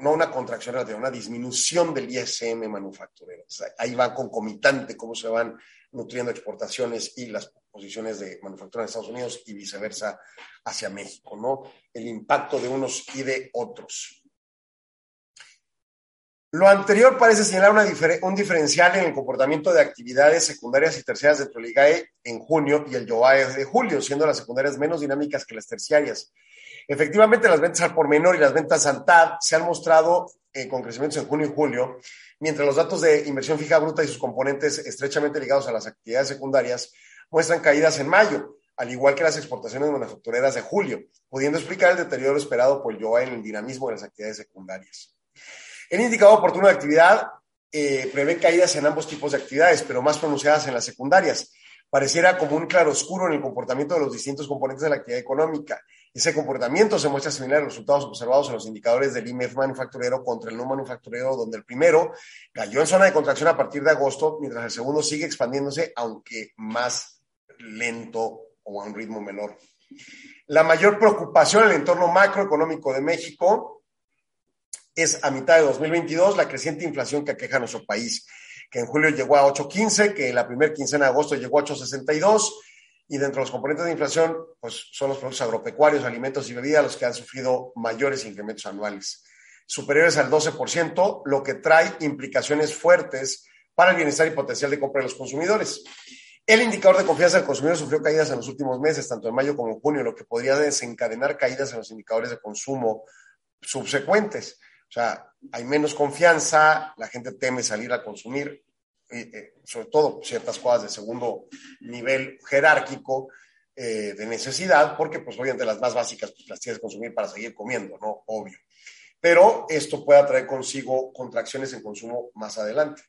No una contracción relativa, una disminución del ISM manufacturero. ahí va concomitante cómo se van nutriendo exportaciones y las posiciones de manufactura en Estados Unidos y viceversa hacia México, ¿no? El impacto de unos y de otros. Lo anterior parece señalar un diferencial en el comportamiento de actividades secundarias y terciarias dentro del IGAE en junio y el YOAE de julio, siendo las secundarias menos dinámicas que las terciarias. Efectivamente, las ventas al por menor y las ventas TAD se han mostrado eh, con crecimientos en junio y julio, mientras los datos de inversión fija bruta y sus componentes estrechamente ligados a las actividades secundarias muestran caídas en mayo, al igual que las exportaciones manufactureras de julio, pudiendo explicar el deterioro esperado por YOA en el dinamismo de las actividades secundarias. El indicador oportuno de actividad eh, prevé caídas en ambos tipos de actividades, pero más pronunciadas en las secundarias. Pareciera como un claroscuro en el comportamiento de los distintos componentes de la actividad económica. Ese comportamiento se muestra similar a los resultados observados en los indicadores del IMEF manufacturero contra el no manufacturero, donde el primero cayó en zona de contracción a partir de agosto, mientras el segundo sigue expandiéndose, aunque más lento o a un ritmo menor. La mayor preocupación en el entorno macroeconómico de México es a mitad de 2022 la creciente inflación que aqueja a nuestro país, que en julio llegó a 8.15, que en la primera quincena de agosto llegó a 8.62 y dentro de los componentes de inflación, pues son los productos agropecuarios, alimentos y bebidas los que han sufrido mayores incrementos anuales, superiores al 12%, lo que trae implicaciones fuertes para el bienestar y potencial de compra de los consumidores. El indicador de confianza del consumidor sufrió caídas en los últimos meses, tanto en mayo como en junio, lo que podría desencadenar caídas en los indicadores de consumo subsecuentes. O sea, hay menos confianza, la gente teme salir a consumir, eh, sobre todo ciertas cosas de segundo nivel jerárquico eh, de necesidad, porque pues obviamente las más básicas pues, las tienes que consumir para seguir comiendo, ¿no? Obvio. Pero esto puede traer consigo contracciones en consumo más adelante.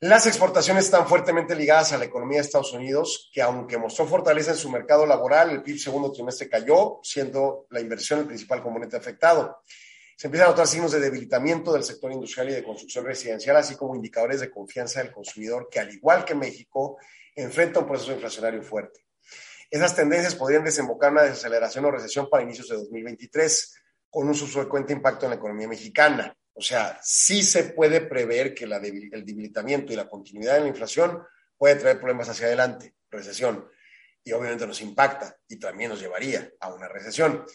Las exportaciones están fuertemente ligadas a la economía de Estados Unidos, que aunque mostró fortaleza en su mercado laboral, el PIB segundo trimestre cayó, siendo la inversión el principal componente afectado. Se empiezan a notar signos de debilitamiento del sector industrial y de construcción residencial, así como indicadores de confianza del consumidor, que al igual que México, enfrenta un proceso inflacionario fuerte. Esas tendencias podrían desembocar en una desaceleración o recesión para inicios de 2023, con un subsecuente impacto en la economía mexicana. O sea, sí se puede prever que el debilitamiento y la continuidad de la inflación puede traer problemas hacia adelante, recesión, y obviamente nos impacta y también nos llevaría a una recesión.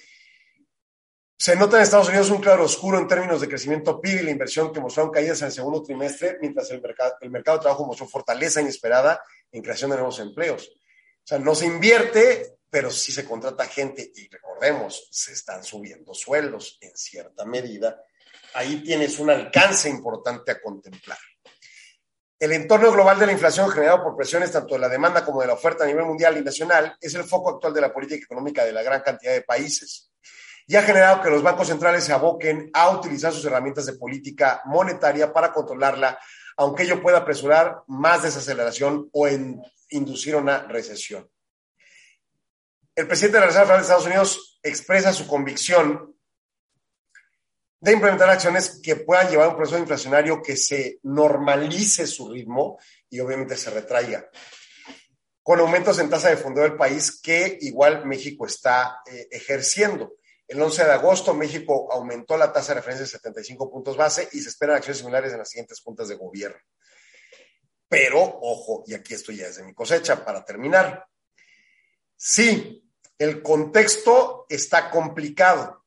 Se nota en Estados Unidos un claro oscuro en términos de crecimiento PIB y la inversión que mostraron caídas en el segundo trimestre, mientras el mercado, el mercado de trabajo mostró fortaleza inesperada en creación de nuevos empleos. O sea, no se invierte, pero sí se contrata gente y recordemos, se están subiendo sueldos en cierta medida ahí tienes un alcance importante a contemplar. El entorno global de la inflación generado por presiones tanto de la demanda como de la oferta a nivel mundial y nacional es el foco actual de la política económica de la gran cantidad de países y ha generado que los bancos centrales se aboquen a utilizar sus herramientas de política monetaria para controlarla, aunque ello pueda apresurar más desaceleración o inducir una recesión. El presidente de la Reserva Federal de Estados Unidos expresa su convicción de implementar acciones que puedan llevar a un proceso inflacionario que se normalice su ritmo y obviamente se retraiga. Con aumentos en tasa de fondo del país que igual México está eh, ejerciendo. El 11 de agosto México aumentó la tasa de referencia de 75 puntos base y se esperan acciones similares en las siguientes puntas de gobierno. Pero, ojo, y aquí estoy ya desde mi cosecha para terminar. Sí, el contexto está complicado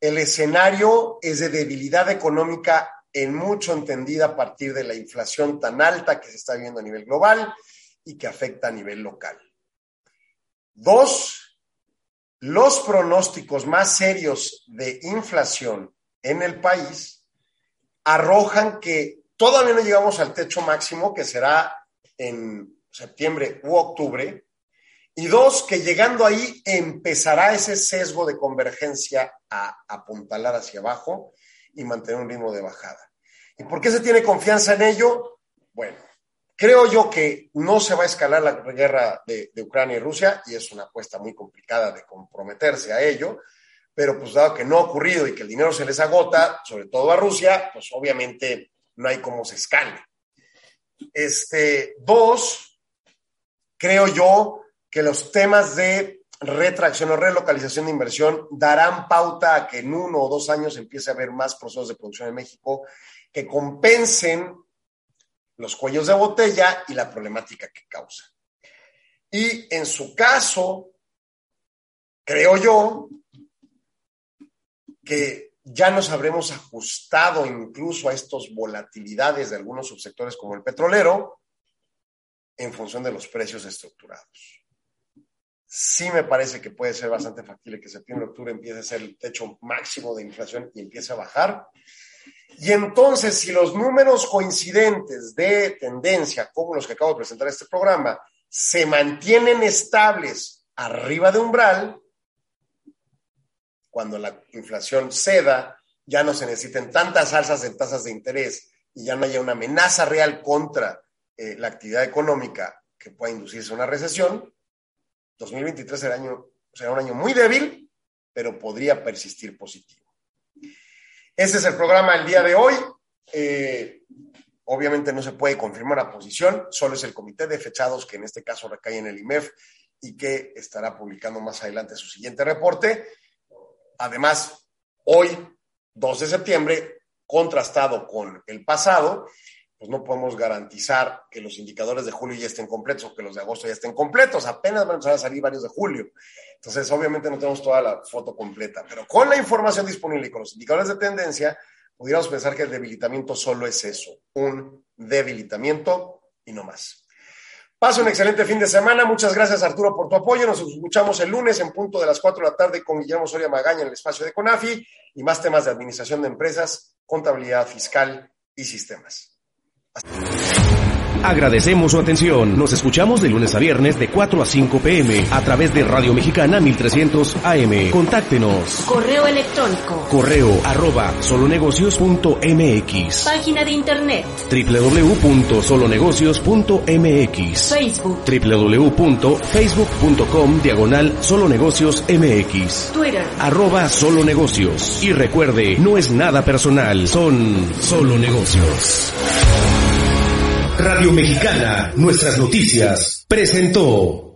el escenario es de debilidad económica en mucho entendida a partir de la inflación tan alta que se está viendo a nivel global y que afecta a nivel local. Dos, los pronósticos más serios de inflación en el país arrojan que todavía no llegamos al techo máximo, que será en septiembre u octubre, y dos, que llegando ahí empezará ese sesgo de convergencia a apuntalar hacia abajo y mantener un ritmo de bajada. ¿Y por qué se tiene confianza en ello? Bueno, creo yo que no se va a escalar la guerra de, Ucrania y Rusia, y es una apuesta muy complicada de comprometerse a ello, pero pues dado que no ha ocurrido y que el dinero se les agota, sobre todo a Rusia, pues obviamente no hay cómo se escale. Este, dos, creo yo que los temas de retracción o relocalización de inversión darán pauta a que en uno o dos años empiece a haber más procesos de producción en México que compensen los cuellos de botella y la problemática que causa. Y en su caso, creo yo que ya nos habremos ajustado incluso a estas volatilidades de algunos subsectores como el petrolero en función de los precios estructurados sí me parece que puede ser bastante factible que septiembre, octubre empiece a ser el techo máximo de inflación y empiece a bajar. Y entonces, si los números coincidentes de tendencia, como los que acabo de presentar en este programa, se mantienen estables arriba de umbral, cuando la inflación ceda, ya no se necesiten tantas alzas en tasas de interés y ya no haya una amenaza real contra eh, la actividad económica que pueda inducirse una recesión. 2023 será, año, será un año muy débil, pero podría persistir positivo. Ese es el programa del día de hoy. Eh, obviamente no se puede confirmar la posición, solo es el comité de fechados que en este caso recae en el IMEF y que estará publicando más adelante su siguiente reporte. Además, hoy, 2 de septiembre, contrastado con el pasado, pues no podemos garantizar que los indicadores de julio ya estén completos o que los de agosto ya estén completos. Apenas van a salir varios de julio. Entonces, obviamente no tenemos toda la foto completa, pero con la información disponible y con los indicadores de tendencia, pudiéramos pensar que el debilitamiento solo es eso, un debilitamiento y no más. Pasa un excelente fin de semana. Muchas gracias, Arturo, por tu apoyo. Nos escuchamos el lunes en punto de las 4 de la tarde con Guillermo Soria Magaña en el espacio de CONAFI y más temas de administración de empresas, contabilidad fiscal y sistemas. Agradecemos su atención. Nos escuchamos de lunes a viernes de 4 a 5 pm a través de Radio Mexicana 1300 AM. Contáctenos. Correo electrónico. Correo arroba solonegocios.mx. Página de internet. www.solonegocios.mx. Facebook. www.facebook.com diagonal solonegocios.mx. Twitter. Arroba solo negocios. Y recuerde, no es nada personal, son solo negocios. Radio Mexicana, nuestras noticias, presentó.